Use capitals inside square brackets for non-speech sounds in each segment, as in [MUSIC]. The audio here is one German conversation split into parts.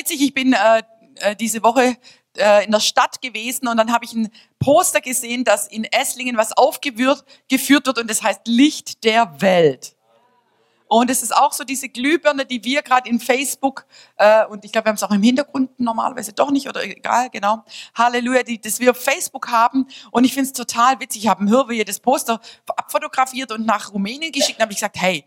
witzig, ich bin äh, äh, diese Woche äh, in der Stadt gewesen und dann habe ich ein Poster gesehen, dass in Esslingen was aufgeführt geführt wird und das heißt Licht der Welt. Und es ist auch so diese Glühbirne, die wir gerade in Facebook, äh, und ich glaube, wir haben es auch im Hintergrund normalerweise doch nicht, oder egal, genau, Halleluja, die, dass wir auf Facebook haben. Und ich finde es total witzig. Ich habe im Hirwe das Poster abfotografiert und nach Rumänien geschickt und habe gesagt, hey,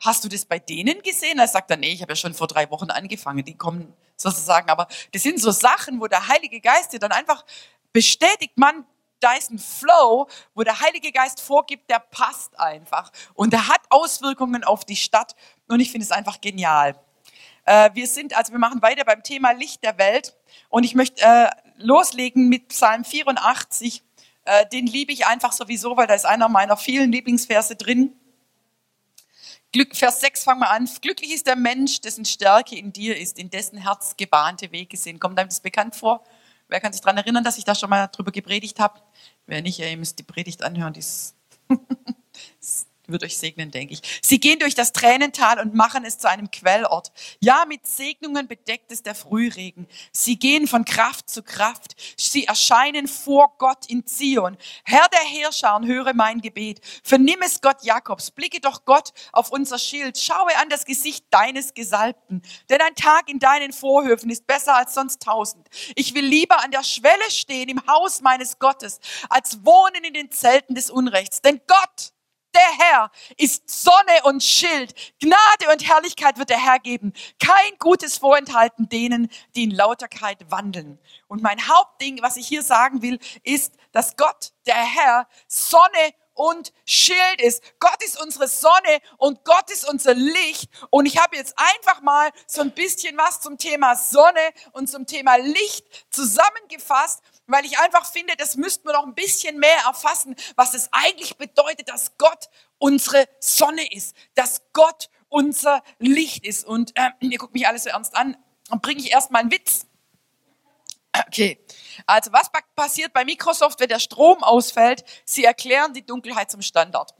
hast du das bei denen gesehen? Er sagt dann, nee, ich habe ja schon vor drei Wochen angefangen. Die kommen sozusagen, aber das sind so Sachen, wo der Heilige Geist dir dann einfach bestätigt, man, da ist ein Flow, wo der Heilige Geist vorgibt, der passt einfach. Und der hat Auswirkungen auf die Stadt. Und ich finde es einfach genial. Äh, wir sind, also wir machen weiter beim Thema Licht der Welt. Und ich möchte äh, loslegen mit Psalm 84. Äh, den liebe ich einfach sowieso, weil da ist einer meiner vielen Lieblingsverse drin. Glück, Vers 6 fangen wir an. Glücklich ist der Mensch, dessen Stärke in dir ist, in dessen Herz gebahnte Wege sind. Kommt einem das bekannt vor? Wer kann sich daran erinnern, dass ich da schon mal drüber gepredigt habe? Wer nicht, ihr müsst die Predigt anhören, die ist [LAUGHS] wird euch segnen, denke ich. Sie gehen durch das Tränental und machen es zu einem Quellort. Ja, mit Segnungen bedeckt es der Frühregen. Sie gehen von Kraft zu Kraft. Sie erscheinen vor Gott in Zion. Herr der Herrscher, höre mein Gebet. Vernimm es Gott Jakobs. Blicke doch Gott auf unser Schild. Schaue an das Gesicht deines Gesalbten. Denn ein Tag in deinen Vorhöfen ist besser als sonst tausend. Ich will lieber an der Schwelle stehen im Haus meines Gottes, als wohnen in den Zelten des Unrechts. Denn Gott, der Herr ist Sonne und Schild. Gnade und Herrlichkeit wird der Herr geben. Kein Gutes vorenthalten denen, die in Lauterkeit wandeln. Und mein Hauptding, was ich hier sagen will, ist, dass Gott, der Herr, Sonne und Schild ist. Gott ist unsere Sonne und Gott ist unser Licht. Und ich habe jetzt einfach mal so ein bisschen was zum Thema Sonne und zum Thema Licht zusammengefasst weil ich einfach finde, das müssten wir noch ein bisschen mehr erfassen, was es eigentlich bedeutet, dass Gott unsere Sonne ist, dass Gott unser Licht ist. Und äh, ihr guckt mich alles so ernst an, dann bringe ich erstmal einen Witz. Okay, also was passiert bei Microsoft, wenn der Strom ausfällt? Sie erklären die Dunkelheit zum Standard.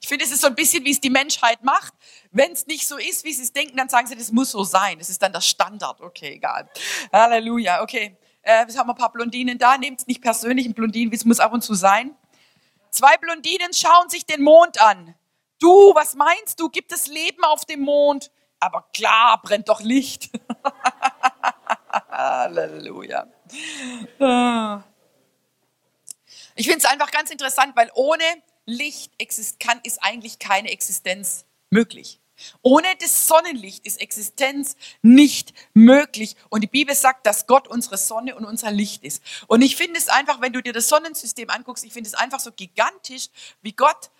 Ich finde, es ist so ein bisschen, wie es die Menschheit macht. Wenn es nicht so ist, wie sie es denken, dann sagen sie, das muss so sein. Das ist dann der Standard. Okay, egal. Halleluja. Okay äh, wir haben ein paar Blondinen da, nehmt es nicht persönlich, ein Blondinen, wie es muss ab und zu sein. Zwei Blondinen schauen sich den Mond an. Du, was meinst du? Gibt es Leben auf dem Mond? Aber klar, brennt doch Licht. [LAUGHS] Halleluja. Ich finde es einfach ganz interessant, weil ohne Licht kann, ist eigentlich keine Existenz möglich. Ohne das Sonnenlicht ist Existenz nicht möglich. Und die Bibel sagt, dass Gott unsere Sonne und unser Licht ist. Und ich finde es einfach, wenn du dir das Sonnensystem anguckst, ich finde es einfach so gigantisch, wie Gott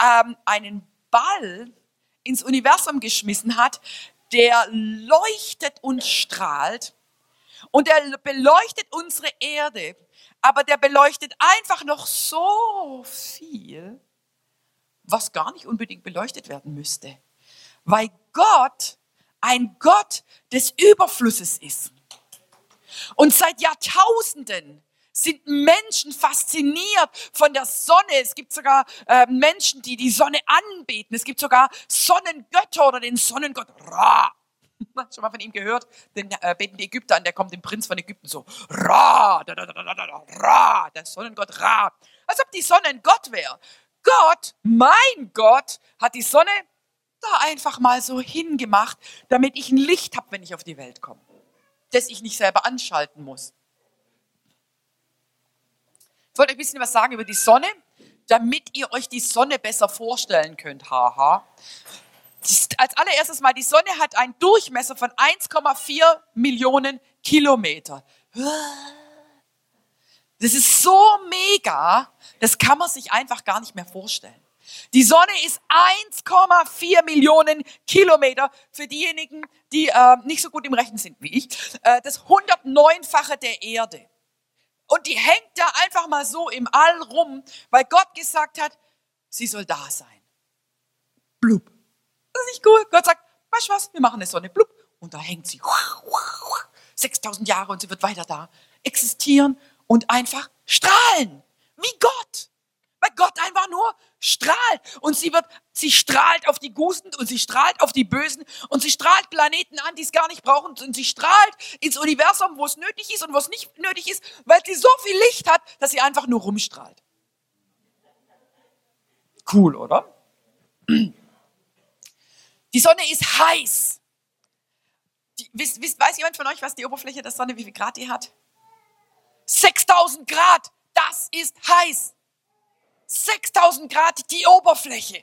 ähm, einen Ball ins Universum geschmissen hat, der leuchtet und strahlt. Und er beleuchtet unsere Erde. Aber der beleuchtet einfach noch so viel, was gar nicht unbedingt beleuchtet werden müsste weil Gott ein Gott des Überflusses ist. Und seit Jahrtausenden sind Menschen fasziniert von der Sonne. Es gibt sogar äh, Menschen, die die Sonne anbeten. Es gibt sogar Sonnengötter oder den Sonnengott Ra. [LAUGHS] Schon mal von ihm gehört? Den äh, beten die Ägypter an, der kommt dem Prinz von Ägypten so. Ra, da, da, da, da, da, Ra, der Sonnengott Ra. Als ob die Sonne ein Gott wäre. Gott, mein Gott, hat die Sonne da einfach mal so hingemacht, damit ich ein Licht habe, wenn ich auf die Welt komme, das ich nicht selber anschalten muss. Ich wollte euch ein bisschen was sagen über die Sonne, damit ihr euch die Sonne besser vorstellen könnt. Haha. Als allererstes mal, die Sonne hat einen Durchmesser von 1,4 Millionen Kilometer. Das ist so mega, das kann man sich einfach gar nicht mehr vorstellen. Die Sonne ist 1,4 Millionen Kilometer für diejenigen, die äh, nicht so gut im Rechnen sind wie ich. Äh, das 109-fache der Erde. Und die hängt da einfach mal so im All rum, weil Gott gesagt hat, sie soll da sein. Blub. Das ist nicht cool. Gott sagt, weißt du was, wir machen eine Sonne. Blub. Und da hängt sie. 6000 Jahre und sie wird weiter da existieren und einfach strahlen. Wie Gott. Weil Gott einfach nur strahlt. Und sie wird, sie strahlt auf die Guten und sie strahlt auf die Bösen und sie strahlt Planeten an, die es gar nicht brauchen und sie strahlt ins Universum, wo es nötig ist und wo es nicht nötig ist, weil sie so viel Licht hat, dass sie einfach nur rumstrahlt. Cool, oder? Die Sonne ist heiß. Die, wisst, wisst, weiß jemand von euch, was die Oberfläche der Sonne, wie viel Grad die hat? 6000 Grad. Das ist heiß. 6000 Grad die Oberfläche.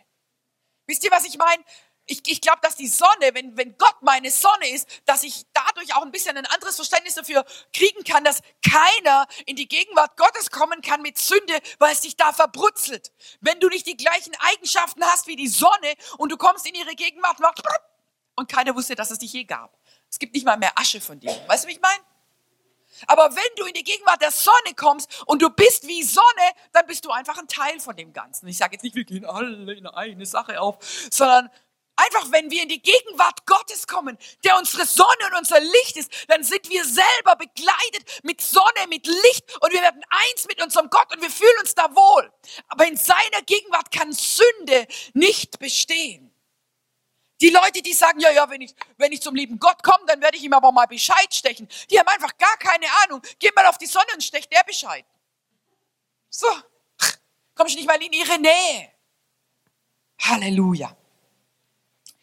Wisst ihr, was ich meine? Ich, ich glaube, dass die Sonne, wenn, wenn Gott meine Sonne ist, dass ich dadurch auch ein bisschen ein anderes Verständnis dafür kriegen kann, dass keiner in die Gegenwart Gottes kommen kann mit Sünde, weil es dich da verbrutzelt. Wenn du nicht die gleichen Eigenschaften hast wie die Sonne und du kommst in ihre Gegenwart und keiner wusste, dass es dich je gab. Es gibt nicht mal mehr Asche von dir. Weißt du, wie ich meine? Aber wenn du in die Gegenwart der Sonne kommst und du bist wie Sonne, dann bist du einfach ein Teil von dem Ganzen. Ich sage jetzt nicht, wir gehen alle in eine Sache auf, sondern einfach, wenn wir in die Gegenwart Gottes kommen, der unsere Sonne und unser Licht ist, dann sind wir selber begleitet mit Sonne, mit Licht und wir werden eins mit unserem Gott und wir fühlen uns da wohl. Aber in seiner Gegenwart kann Sünde nicht bestehen. Die Leute, die sagen, ja, ja, wenn ich, wenn ich zum lieben Gott komme, dann werde ich ihm aber mal Bescheid stechen. Die haben einfach gar keine Ahnung. Geh mal auf die Sonne und stech der Bescheid. So, komm ich nicht mal in ihre Nähe. Halleluja.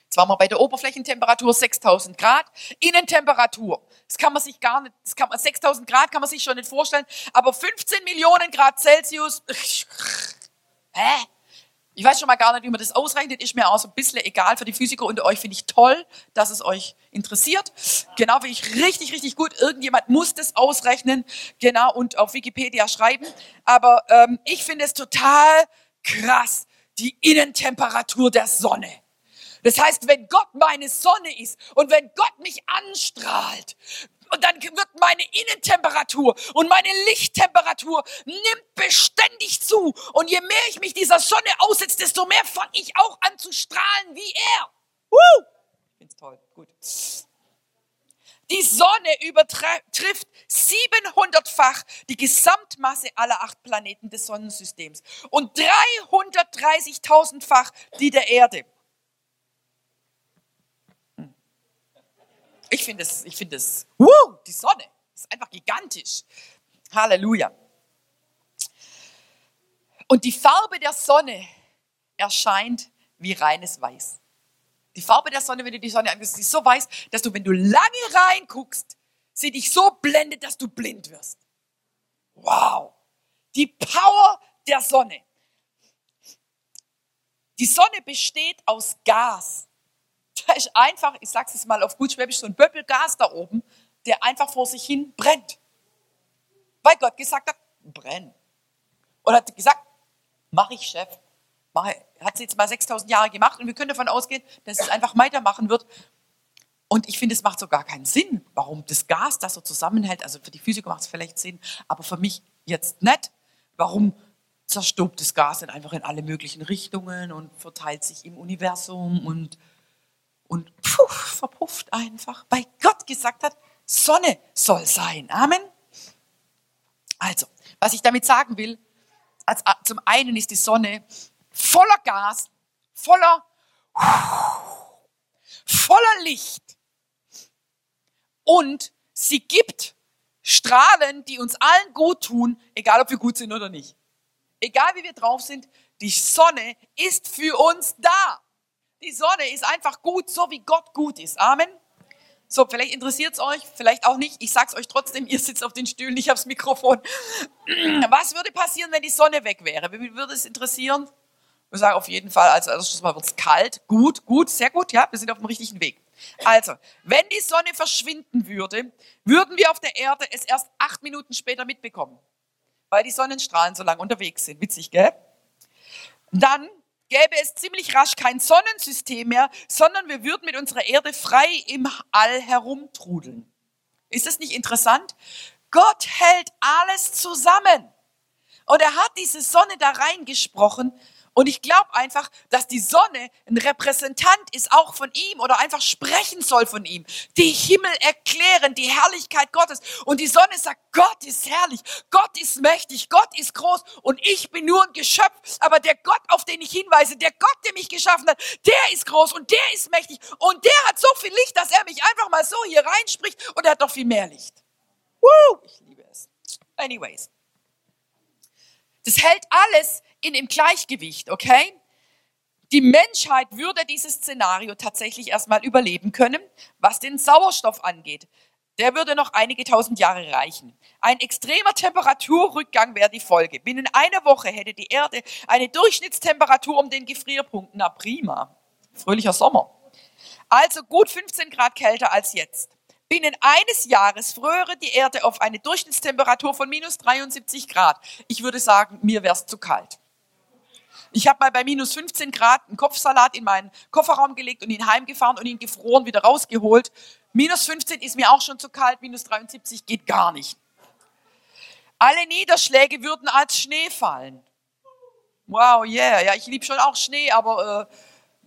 Jetzt waren wir bei der Oberflächentemperatur 6000 Grad. Innentemperatur, das kann man sich gar nicht, das kann man, 6000 Grad kann man sich schon nicht vorstellen, aber 15 Millionen Grad Celsius, hä? Ich weiß schon mal gar nicht, wie man das ausrechnet, ist mir auch so ein bisschen egal. Für die Physiker unter euch finde ich toll, dass es euch interessiert. Genau, finde ich richtig, richtig gut. Irgendjemand muss das ausrechnen, genau, und auf Wikipedia schreiben. Aber ähm, ich finde es total krass, die Innentemperatur der Sonne. Das heißt, wenn Gott meine Sonne ist und wenn Gott mich anstrahlt, und dann wird meine Innentemperatur und meine Lichttemperatur nimmt beständig zu. Und je mehr ich mich dieser Sonne aussetze, desto mehr fange ich auch an zu strahlen wie er. Woo! Ich find's toll. Gut. Die Sonne übertrifft 700-fach die Gesamtmasse aller acht Planeten des Sonnensystems und 330.000-fach die der Erde. Ich finde es, ich finde es, uh, die Sonne ist einfach gigantisch. Halleluja. Und die Farbe der Sonne erscheint wie reines Weiß. Die Farbe der Sonne, wenn du die Sonne anguckst, ist so weiß, dass du, wenn du lange reinguckst, sie dich so blendet, dass du blind wirst. Wow. Die Power der Sonne. Die Sonne besteht aus Gas. Da ist einfach, ich sag's jetzt mal auf gut Schwäbisch, so ein Böppelgas da oben, der einfach vor sich hin brennt. Weil Gott gesagt hat, brenn. Und hat gesagt, mach ich Chef. Mach, hat sie jetzt mal 6000 Jahre gemacht und wir können davon ausgehen, dass es einfach weitermachen wird. Und ich finde, es macht so gar keinen Sinn, warum das Gas das so zusammenhält. Also für die Physiker macht es vielleicht Sinn, aber für mich jetzt nicht. Warum zerstobt das Gas dann einfach in alle möglichen Richtungen und verteilt sich im Universum und und puff, verpufft einfach, weil Gott gesagt hat, Sonne soll sein. Amen. Also, was ich damit sagen will, als, zum einen ist die Sonne voller Gas, voller, voller Licht und sie gibt Strahlen, die uns allen gut tun, egal ob wir gut sind oder nicht. Egal wie wir drauf sind, die Sonne ist für uns da. Die Sonne ist einfach gut, so wie Gott gut ist. Amen. So, vielleicht interessiert es euch, vielleicht auch nicht. Ich sag's euch trotzdem, [LAUGHS] ihr sitzt auf den Stühlen, ich hab's Mikrofon. [CLEARS THROAT] Was würde passieren, wenn die Sonne weg wäre? Wie würde es interessieren? Wir sagen auf jeden Fall, also erstes Mal wird's kalt. Gut, gut, sehr gut, ja, wir sind auf dem richtigen Weg. Also, wenn die Sonne verschwinden würde, würden wir auf der Erde es erst acht Minuten später mitbekommen. Weil die Sonnenstrahlen so lange unterwegs sind. Witzig, gell? Dann gäbe es ziemlich rasch kein Sonnensystem mehr, sondern wir würden mit unserer Erde frei im All herumtrudeln. Ist das nicht interessant? Gott hält alles zusammen. Und er hat diese Sonne da reingesprochen Und ich glaube einfach, dass die Sonne ein Repräsentant ist auch von ihm oder einfach sprechen soll von ihm. Die Himmel erklären die Herrlichkeit Gottes. Und die Sonne sagt, Gott ist herrlich, Gott ist mächtig, Gott ist groß und ich bin nur ein Geschöpf. Aber der Gott, auf den ich hinweise, der Gott, der mich geschaffen hat, der ist groß und der ist mächtig und der hat so viel Licht, dass er mich einfach mal so hier reinspricht und er hat noch viel mehr Licht. Woo! Ich liebe es. Anyways. Das hält alles in dem Gleichgewicht, okay? Die Menschheit würde dieses Szenario tatsächlich erstmal überleben können, was den Sauerstoff angeht. Der würde noch einige tausend Jahre reichen. Ein extremer Temperaturrückgang wäre die Folge. Binnen einer Woche hätte die Erde eine Durchschnittstemperatur um den Gefrierpunkt. Na prima. Fröhlicher Sommer. Also gut 15 Grad kälter als jetzt. Binnen eines Jahres fröre die Erde auf eine Durchschnittstemperatur von minus 73 Grad. Ich würde sagen, mir wäre es zu kalt. Ich habe mal bei minus 15 Grad einen Kopfsalat in meinen Kofferraum gelegt und ihn heimgefahren und ihn gefroren wieder rausgeholt. Minus 15 ist mir auch schon zu kalt, minus 73 geht gar nicht. Alle Niederschläge würden als Schnee fallen. Wow, yeah, ja, ich liebe schon auch Schnee, aber äh,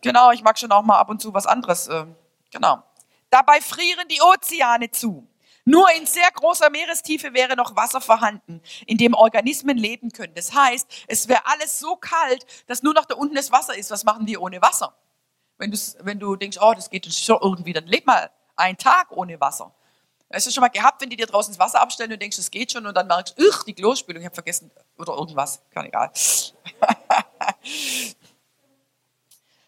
genau, ich mag schon auch mal ab und zu was anderes. Äh, genau. Dabei frieren die Ozeane zu. Nur in sehr großer Meerestiefe wäre noch Wasser vorhanden, in dem Organismen leben können. Das heißt, es wäre alles so kalt, dass nur noch da unten das Wasser ist. Was machen die ohne Wasser? Wenn, wenn du denkst, oh, das geht schon irgendwie, dann leb mal einen Tag ohne Wasser. Hast du schon mal gehabt, wenn die dir draußen das Wasser abstellen und denkst, es geht schon und dann merkst du, die Klospülung, ich habe vergessen, oder irgendwas, kann egal. [LAUGHS]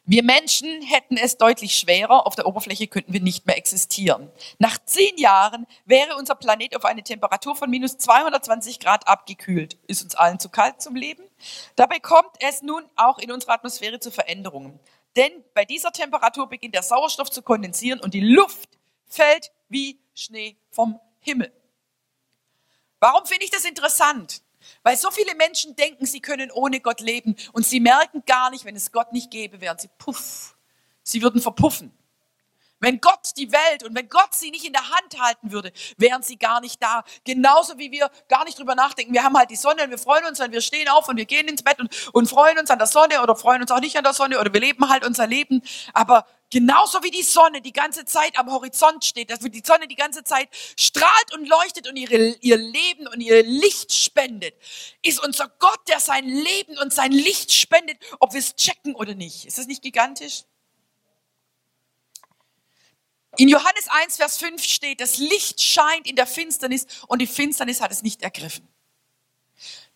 Wir Menschen hätten es deutlich schwerer, auf der Oberfläche könnten wir nicht mehr existieren. Nach zehn Jahren wäre unser Planet auf eine Temperatur von minus 220 Grad abgekühlt. Ist uns allen zu kalt zum Leben? Dabei kommt es nun auch in unserer Atmosphäre zu Veränderungen. Denn bei dieser Temperatur beginnt der Sauerstoff zu kondensieren und die Luft fällt wie Schnee vom Himmel. Warum finde ich das interessant? Weil so viele Menschen denken, sie können ohne Gott leben und sie merken gar nicht, wenn es Gott nicht gäbe, wären sie puff. Sie würden verpuffen. Wenn Gott die Welt und wenn Gott sie nicht in der Hand halten würde, wären sie gar nicht da. Genauso wie wir gar nicht drüber nachdenken. Wir haben halt die Sonne und wir freuen uns und wir stehen auf und wir gehen ins Bett und, und freuen uns an der Sonne oder freuen uns auch nicht an der Sonne oder wir leben halt unser Leben. Aber genauso wie die Sonne die ganze Zeit am Horizont steht, dass die Sonne die ganze Zeit strahlt und leuchtet und ihre, ihr Leben und ihr Licht spendet, ist unser Gott, der sein Leben und sein Licht spendet, ob wir es checken oder nicht. Ist das nicht gigantisch? In Johannes 1, Vers 5 steht, das Licht scheint in der Finsternis und die Finsternis hat es nicht ergriffen.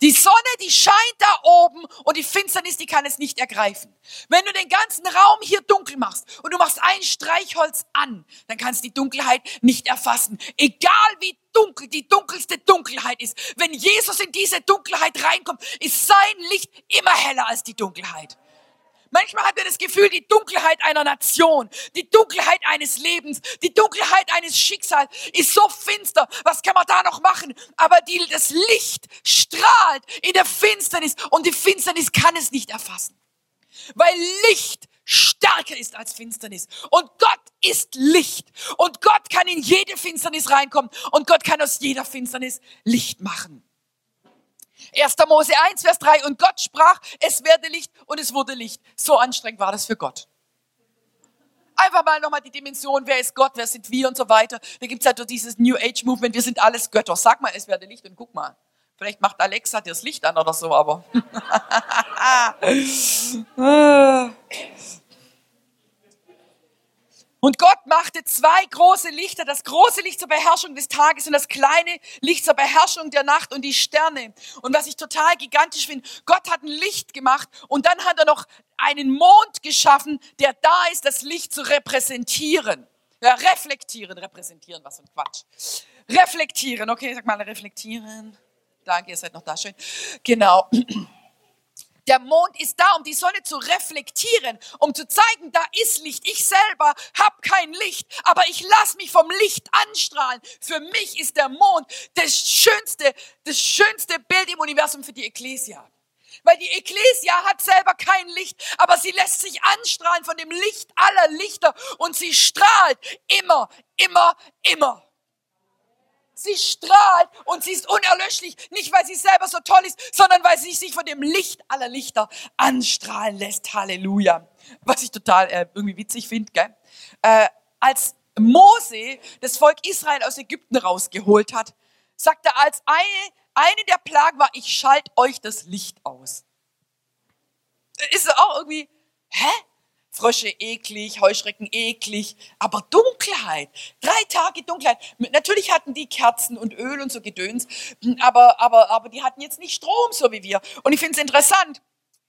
Die Sonne, die scheint da oben und die Finsternis, die kann es nicht ergreifen. Wenn du den ganzen Raum hier dunkel machst und du machst ein Streichholz an, dann kannst du die Dunkelheit nicht erfassen. Egal wie dunkel die dunkelste Dunkelheit ist. Wenn Jesus in diese Dunkelheit reinkommt, ist sein Licht immer heller als die Dunkelheit. Manchmal hat er das Gefühl, die Dunkelheit einer Nation, die Dunkelheit eines Lebens, die Dunkelheit eines Schicksals ist so finster. Was kann man da noch machen? Aber die, das Licht strahlt in der Finsternis und die Finsternis kann es nicht erfassen. Weil Licht stärker ist als Finsternis. Und Gott ist Licht. Und Gott kann in jede Finsternis reinkommen. Und Gott kann aus jeder Finsternis Licht machen. 1. Mose 1, Vers 3. Und Gott sprach, es werde Licht und es wurde Licht. So anstrengend war das für Gott. Einfach mal nochmal die Dimension, wer ist Gott, wer sind wir und so weiter. Da gibt's halt so dieses New Age Movement, wir sind alles Götter. Sag mal, es werde Licht und guck mal. Vielleicht macht Alexa dir das Licht an oder so, aber. [LAUGHS] Und Gott machte zwei große Lichter, das große Licht zur Beherrschung des Tages und das kleine Licht zur Beherrschung der Nacht und die Sterne. Und was ich total gigantisch finde, Gott hat ein Licht gemacht und dann hat er noch einen Mond geschaffen, der da ist, das Licht zu repräsentieren. Ja, reflektieren, repräsentieren, was für ein Quatsch. Reflektieren, okay, sag mal reflektieren. Danke, ihr seid noch da, schön. Genau. Der Mond ist da, um die Sonne zu reflektieren, um zu zeigen, da ist Licht. Ich selber habe kein Licht, aber ich lasse mich vom Licht anstrahlen. Für mich ist der Mond das schönste, das schönste Bild im Universum für die Ekklesia. Weil die Ekklesia hat selber kein Licht, aber sie lässt sich anstrahlen von dem Licht aller Lichter und sie strahlt immer, immer, immer. Sie strahlt und sie ist unerlöschlich, nicht weil sie selber so toll ist, sondern weil sie sich von dem Licht aller Lichter anstrahlen lässt. Halleluja. Was ich total äh, irgendwie witzig finde, gell? Äh, als Mose das Volk Israel aus Ägypten rausgeholt hat, sagt er als eine, eine der Plagen war, ich schalte euch das Licht aus. Ist auch irgendwie, hä? Frösche eklig, Heuschrecken eklig, aber Dunkelheit, drei Tage Dunkelheit. Natürlich hatten die Kerzen und Öl und so Gedöns, aber, aber, aber die hatten jetzt nicht Strom, so wie wir. Und ich finde es interessant,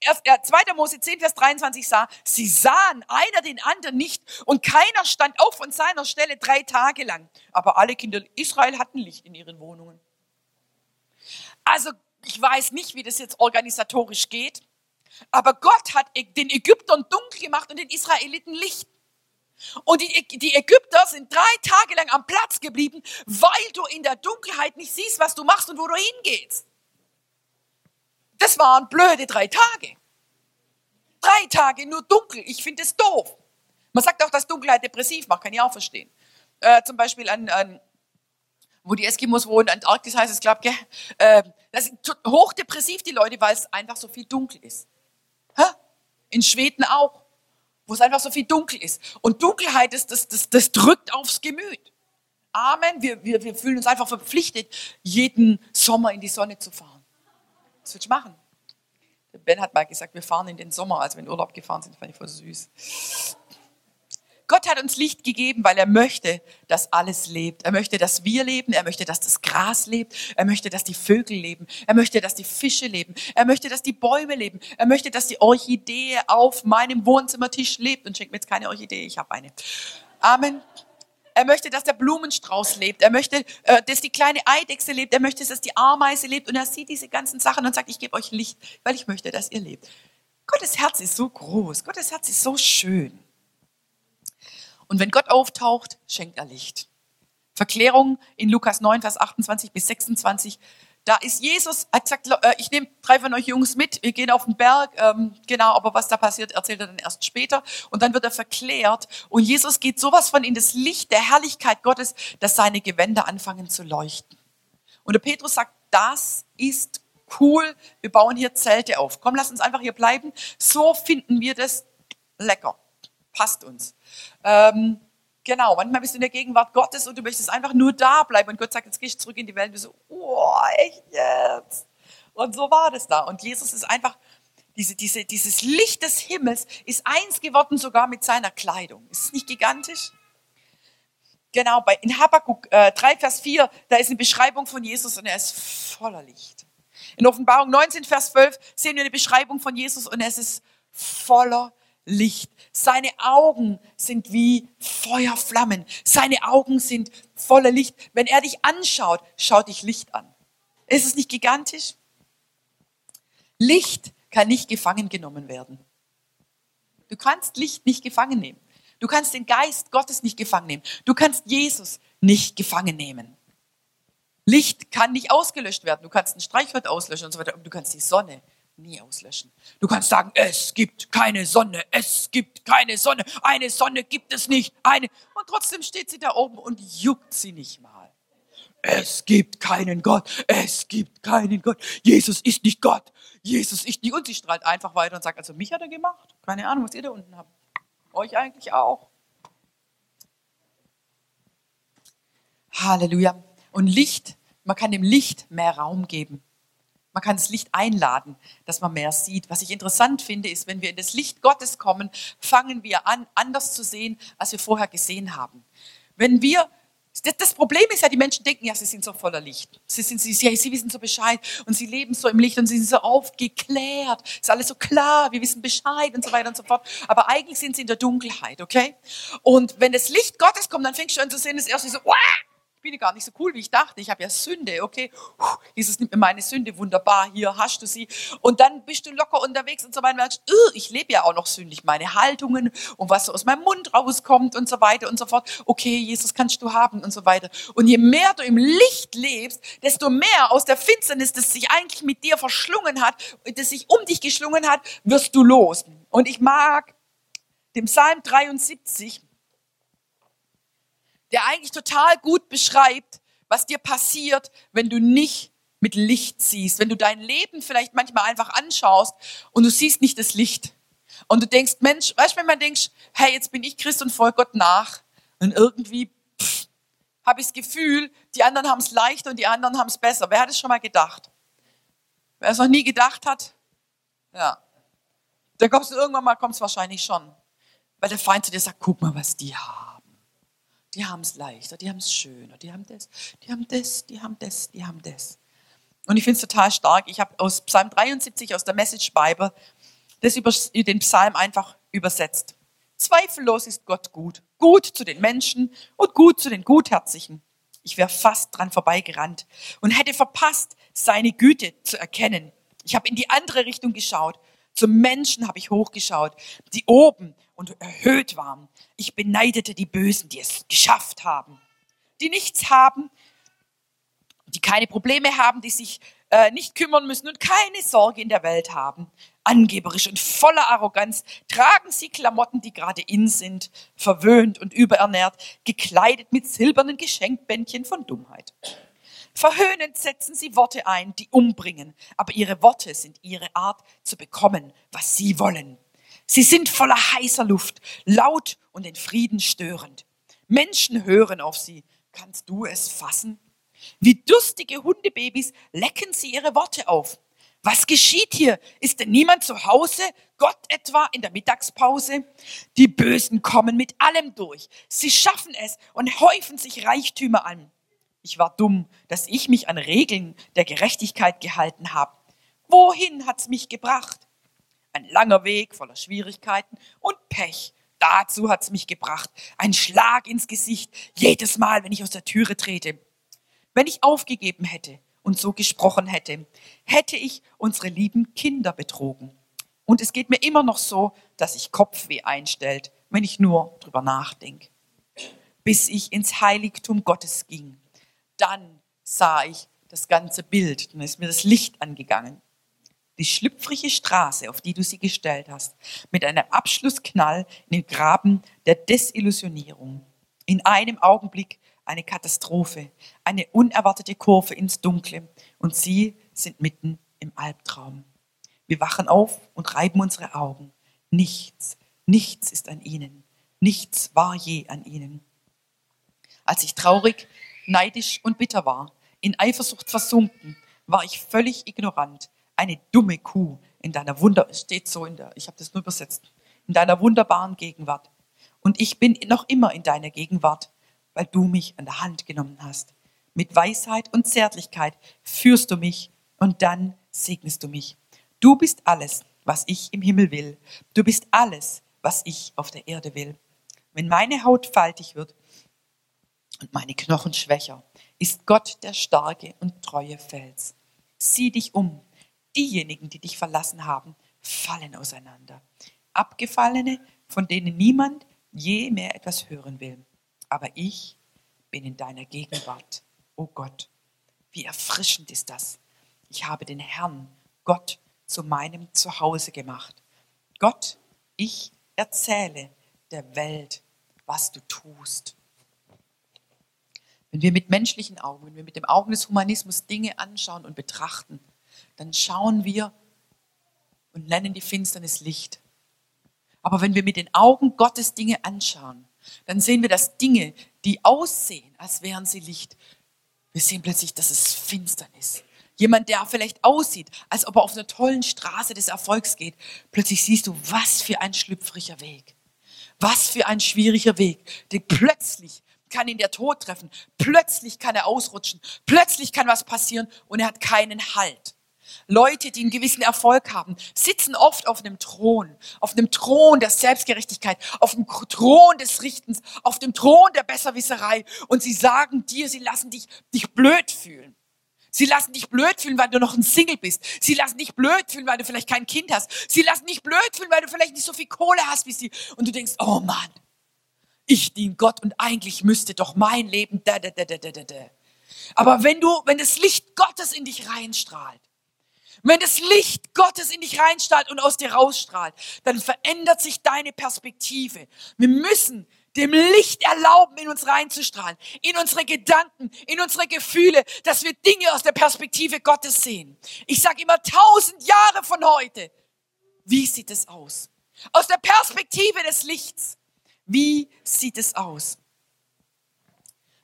2. Mose 10, Vers 23 sah, sie sahen einer den anderen nicht und keiner stand auf von seiner Stelle drei Tage lang. Aber alle Kinder Israel hatten Licht in ihren Wohnungen. Also ich weiß nicht, wie das jetzt organisatorisch geht, aber Gott hat den Ägyptern dunkel gemacht und den Israeliten Licht. Und die, Ägypter sind drei Tage lang am Platz geblieben, weil du in der Dunkelheit nicht siehst, was du machst und wo du hingehst. Das waren blöde drei Tage. Drei Tage nur dunkel. Ich finde es doof. Man sagt auch, dass Dunkelheit depressiv macht, kann ich auch verstehen. Äh, zum Beispiel an, an, wo die Eskimos wohnen, Antarktis heißt es, glaube ich, äh, das sind hochdepressiv die Leute, weil es einfach so viel dunkel ist. In Schweden auch, wo es einfach so viel dunkel ist. Und Dunkelheit ist, das, das, das drückt aufs Gemüt. Amen. Wir, wir, wir fühlen uns einfach verpflichtet, jeden Sommer in die Sonne zu fahren. Was willst du machen? Ben hat mal gesagt, wir fahren in den Sommer, als wir in Urlaub gefahren sind. Fand ich voll süß. Gott hat uns Licht gegeben, weil er möchte, dass alles lebt. Er möchte, dass wir leben. Er möchte, dass das Gras lebt. Er möchte, dass die Vögel leben. Er möchte, dass die Fische leben. Er möchte, dass die Bäume leben. Er möchte, dass die Orchidee auf meinem Wohnzimmertisch lebt. Und schenkt mir jetzt keine Orchidee, ich habe eine. Amen. Er möchte, dass der Blumenstrauß lebt. Er möchte, äh, dass die kleine Eidechse lebt. Er möchte, dass die Ameise lebt. Und er sieht diese ganzen Sachen und sagt, ich gebe euch Licht, weil ich möchte, dass ihr lebt. Gottes Herz ist so groß. Gottes Herz ist so schön. Und wenn Gott auftaucht, schenkt er Licht. Verklärung in Lukas 9, Vers 28 bis 26. Da ist Jesus, hat gesagt, äh, ich nehme drei von euch Jungs mit, wir gehen auf den Berg, ähm, genau, aber was da passiert, erzählt er dann erst später. Und dann wird er verklärt. Und Jesus geht sowas von in das Licht der Herrlichkeit Gottes, dass seine Gewänder anfangen zu leuchten. Und der Petrus sagt, das ist cool, wir bauen hier Zelte auf. Komm, lass uns einfach hier bleiben. So finden wir das lecker. Passt uns. Ähm, Genau, manchmal bist du in der Gegenwart Gottes und du möchtest einfach nur da bleiben. Und Gott sagt, jetzt gehst du zurück in die Welt. Und du so, oh, echt jetzt? Und so war das da. Und Jesus ist einfach, diese, diese, dieses Licht des Himmels ist eins geworden sogar mit seiner Kleidung. Ist es nicht gigantisch? Genau, bei, in Habakkuk äh, 3, Vers 4, da ist eine Beschreibung von Jesus und er ist voller Licht. In Offenbarung 19, Vers 12 sehen wir eine Beschreibung von Jesus und es ist voller Licht. Seine Augen sind wie Feuerflammen. Seine Augen sind voller Licht. Wenn er dich anschaut, schaut dich Licht an. Ist es nicht gigantisch? Licht kann nicht gefangen genommen werden. Du kannst Licht nicht gefangen nehmen. Du kannst den Geist Gottes nicht gefangen nehmen. Du kannst Jesus nicht gefangen nehmen. Licht kann nicht ausgelöscht werden. Du kannst ein Streichholz auslöschen und so weiter, aber du kannst die Sonne nie auslöschen. Du kannst sagen, es gibt keine Sonne, es gibt keine Sonne, eine Sonne gibt es nicht, eine. Und trotzdem steht sie da oben und juckt sie nicht mal. Es gibt keinen Gott, es gibt keinen Gott. Jesus ist nicht Gott, Jesus ist nicht. Und sie strahlt einfach weiter und sagt, also mich hat er gemacht. Keine Ahnung, was ihr da unten habt. Euch eigentlich auch. Halleluja. Und Licht, man kann dem Licht mehr Raum geben. Man kann das Licht einladen, dass man mehr sieht. Was ich interessant finde, ist, wenn wir in das Licht Gottes kommen, fangen wir an, anders zu sehen, als wir vorher gesehen haben. Wenn wir das Problem ist ja, die Menschen denken ja, sie sind so voller Licht. Sie, sind, sie, sie wissen so Bescheid und sie leben so im Licht und sie sind so aufgeklärt. Ist alles so klar, wir wissen Bescheid und so weiter und so fort. Aber eigentlich sind sie in der Dunkelheit, okay? Und wenn das Licht Gottes kommt, dann fängst du an zu sehen, das erste so, Wah! Ich bin gar nicht so cool, wie ich dachte. Ich habe ja Sünde, okay. Jesus nimmt mir meine Sünde, wunderbar, hier hast du sie. Und dann bist du locker unterwegs und so weiter. Und ich lebe ja auch noch sündig, meine Haltungen und was so aus meinem Mund rauskommt und so weiter und so fort. Okay, Jesus kannst du haben und so weiter. Und je mehr du im Licht lebst, desto mehr aus der Finsternis, das sich eigentlich mit dir verschlungen hat, das sich um dich geschlungen hat, wirst du los. Und ich mag dem Psalm 73, der eigentlich total gut beschreibt, was dir passiert, wenn du nicht mit Licht siehst, wenn du dein Leben vielleicht manchmal einfach anschaust und du siehst nicht das Licht. Und du denkst, Mensch, weißt du, wenn man denkt, hey, jetzt bin ich Christ und folge Gott nach und irgendwie habe ich das Gefühl, die anderen haben es leichter und die anderen haben es besser. Wer hat es schon mal gedacht? Wer es noch nie gedacht hat, ja, dann kommst du irgendwann mal, kommt wahrscheinlich schon. Weil der Feind zu dir sagt, guck mal, was die haben. Die haben es leichter, die haben es schöner, die haben das, die haben das, die haben das, die haben das. Und ich finde es total stark. Ich habe aus Psalm 73 aus der Message Bible das über den Psalm einfach übersetzt. Zweifellos ist Gott gut. Gut zu den Menschen und gut zu den Gutherzigen. Ich wäre fast dran vorbeigerannt und hätte verpasst, seine Güte zu erkennen. Ich habe in die andere Richtung geschaut. Zum Menschen habe ich hochgeschaut, die oben und erhöht waren. Ich beneidete die Bösen, die es geschafft haben, die nichts haben, die keine Probleme haben, die sich äh, nicht kümmern müssen und keine Sorge in der Welt haben. Angeberisch und voller Arroganz tragen sie Klamotten, die gerade in sind, verwöhnt und überernährt, gekleidet mit silbernen Geschenkbändchen von Dummheit. Verhöhnend setzen sie Worte ein, die umbringen, aber ihre Worte sind ihre Art zu bekommen, was sie wollen. Sie sind voller heißer Luft, laut und den Frieden störend. Menschen hören auf sie. Kannst du es fassen? Wie durstige Hundebabys lecken sie ihre Worte auf. Was geschieht hier? Ist denn niemand zu Hause? Gott etwa in der Mittagspause? Die Bösen kommen mit allem durch. Sie schaffen es und häufen sich Reichtümer an. Ich war dumm, dass ich mich an Regeln der Gerechtigkeit gehalten habe. Wohin hat's mich gebracht? Ein langer Weg voller Schwierigkeiten und Pech. Dazu hat's mich gebracht. Ein Schlag ins Gesicht jedes Mal, wenn ich aus der Türe trete. Wenn ich aufgegeben hätte und so gesprochen hätte, hätte ich unsere lieben Kinder betrogen. Und es geht mir immer noch so, dass sich Kopfweh einstellt, wenn ich nur drüber nachdenke. Bis ich ins Heiligtum Gottes ging, dann sah ich das ganze Bild, dann ist mir das Licht angegangen. Die schlüpfrige Straße, auf die du sie gestellt hast, mit einem Abschlussknall in den Graben der Desillusionierung. In einem Augenblick eine Katastrophe, eine unerwartete Kurve ins Dunkle und sie sind mitten im Albtraum. Wir wachen auf und reiben unsere Augen. Nichts, nichts ist an ihnen. Nichts war je an ihnen. Als ich traurig, neidisch und bitter war, in Eifersucht versunken, war ich völlig ignorant. Eine dumme Kuh in deiner Wunder, steht so in der, ich habe das nur übersetzt, in deiner wunderbaren Gegenwart. Und ich bin noch immer in deiner Gegenwart weil du mich an der Hand genommen hast. Mit Weisheit und Zärtlichkeit führst du mich und dann segnest du mich. Du bist alles, was ich im Himmel will. Du bist alles, was ich auf der Erde will. Wenn meine Haut faltig wird und meine Knochen schwächer, ist Gott der starke und treue Fels. Sieh dich um. Diejenigen, die dich verlassen haben, fallen auseinander. Abgefallene, von denen niemand je mehr etwas hören will aber ich bin in deiner Gegenwart. Oh Gott, wie erfrischend ist das. Ich habe den Herrn, Gott, zu meinem Zuhause gemacht. Gott, ich erzähle der Welt, was du tust. Wenn wir mit menschlichen Augen, wenn wir mit dem Augen des Humanismus Dinge anschauen und betrachten, dann schauen wir und nennen die Finsternis Licht. Aber wenn wir mit den Augen Gottes Dinge anschauen, dann sehen wir, dass Dinge, die aussehen, als wären sie Licht, wir sehen plötzlich, dass es Finsternis. Jemand, der vielleicht aussieht, als ob er auf einer tollen Straße des Erfolgs geht, plötzlich siehst du, was für ein schlüpfriger Weg. Was für ein schwieriger Weg. Denn plötzlich kann ihn der Tod treffen. Plötzlich kann er ausrutschen. Plötzlich kann was passieren und er hat keinen Halt. Leute, die einen gewissen Erfolg haben, sitzen oft auf einem Thron, auf einem Thron der Selbstgerechtigkeit, auf dem Thron des Richtens, auf dem Thron der Besserwisserei und sie sagen dir, sie lassen dich, dich blöd fühlen. Sie lassen dich blöd fühlen, weil du noch ein Single bist. Sie lassen dich blöd fühlen, weil du vielleicht kein Kind hast. Sie lassen dich blöd fühlen, weil du vielleicht nicht so viel Kohle hast wie sie. Und du denkst, oh Mann, ich diene Gott und eigentlich müsste doch mein Leben da, da, da, da, da, da. Aber wenn du, wenn das Licht Gottes in dich reinstrahlt, wenn das Licht Gottes in dich reinstrahlt und aus dir rausstrahlt, dann verändert sich deine Perspektive. Wir müssen dem Licht erlauben, in uns reinzustrahlen, in unsere Gedanken, in unsere Gefühle, dass wir Dinge aus der Perspektive Gottes sehen. Ich sage immer tausend Jahre von heute. Wie sieht es aus? Aus der Perspektive des Lichts. Wie sieht es aus?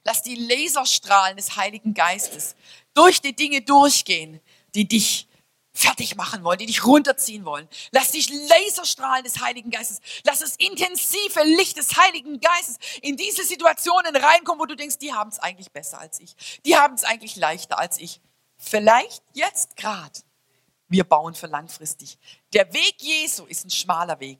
Lass die Laserstrahlen des Heiligen Geistes durch die Dinge durchgehen, die dich fertig machen wollen, die dich runterziehen wollen. Lass dich Laserstrahlen des Heiligen Geistes, lass das intensive Licht des Heiligen Geistes in diese Situationen reinkommen, wo du denkst, die haben es eigentlich besser als ich. Die haben es eigentlich leichter als ich. Vielleicht jetzt gerade. Wir bauen für langfristig. Der Weg Jesu ist ein schmaler Weg.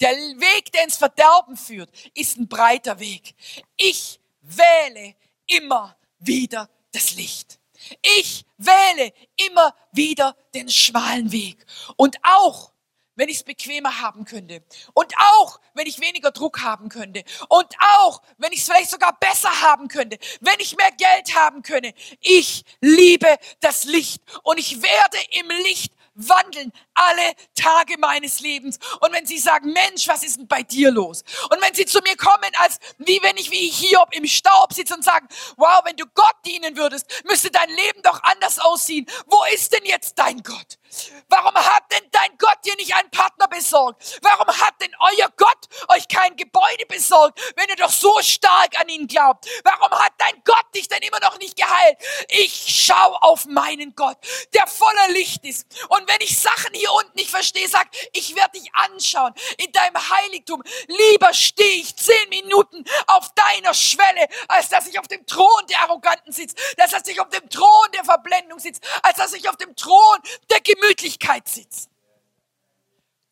Der Weg, der ins Verderben führt, ist ein breiter Weg. Ich wähle immer wieder das Licht. Ich wähle immer wieder den schmalen Weg. Und auch, wenn ich es bequemer haben könnte. Und auch, wenn ich weniger Druck haben könnte. Und auch, wenn ich es vielleicht sogar besser haben könnte. Wenn ich mehr Geld haben könnte. Ich liebe das Licht. Und ich werde im Licht wandeln alle Tage meines Lebens. Und wenn sie sagen, Mensch, was ist denn bei dir los? Und wenn sie zu mir kommen, als wie wenn ich wie Hiob im Staub sitze und sagen, wow, wenn du Gott dienen würdest, müsste dein Leben doch anders aussehen. Wo ist denn jetzt dein Gott? Warum hat denn dein Gott dir nicht einen Partner besorgt? Warum hat denn euer Gott euch kein Gebäude besorgt, wenn ihr doch so stark an ihn glaubt? Warum hat dein Gott dich denn immer noch nicht geheilt? Ich schau auf meinen Gott, der voller Licht ist. Und wenn ich Sachen hier unten nicht verstehe, sag, ich werde dich anschauen in deinem Heiligtum. Lieber stehe ich zehn Minuten auf deiner Schwelle, als dass ich auf dem Thron der Arroganten sitze, als dass ich auf dem Thron der Verblendung sitze, als dass ich auf dem Thron der Gemüse Gemütlichkeit sitzen.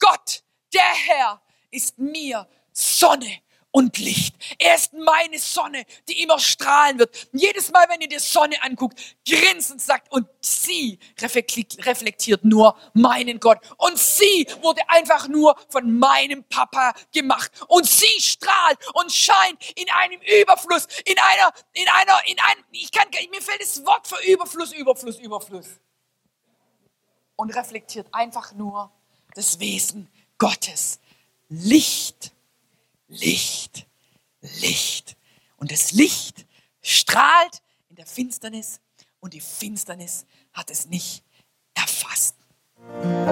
Gott, der Herr, ist mir Sonne und Licht. Er ist meine Sonne, die immer strahlen wird. Und jedes Mal, wenn ihr die Sonne anguckt, grinst und sagt, und sie reflektiert nur meinen Gott. Und sie wurde einfach nur von meinem Papa gemacht. Und sie strahlt und scheint in einem Überfluss, in einer, in einer, in einem, ich kann, mir fällt das Wort für Überfluss, Überfluss, Überfluss und reflektiert einfach nur das Wesen Gottes. Licht, Licht, Licht. Und das Licht strahlt in der Finsternis und die Finsternis hat es nicht erfasst. Musik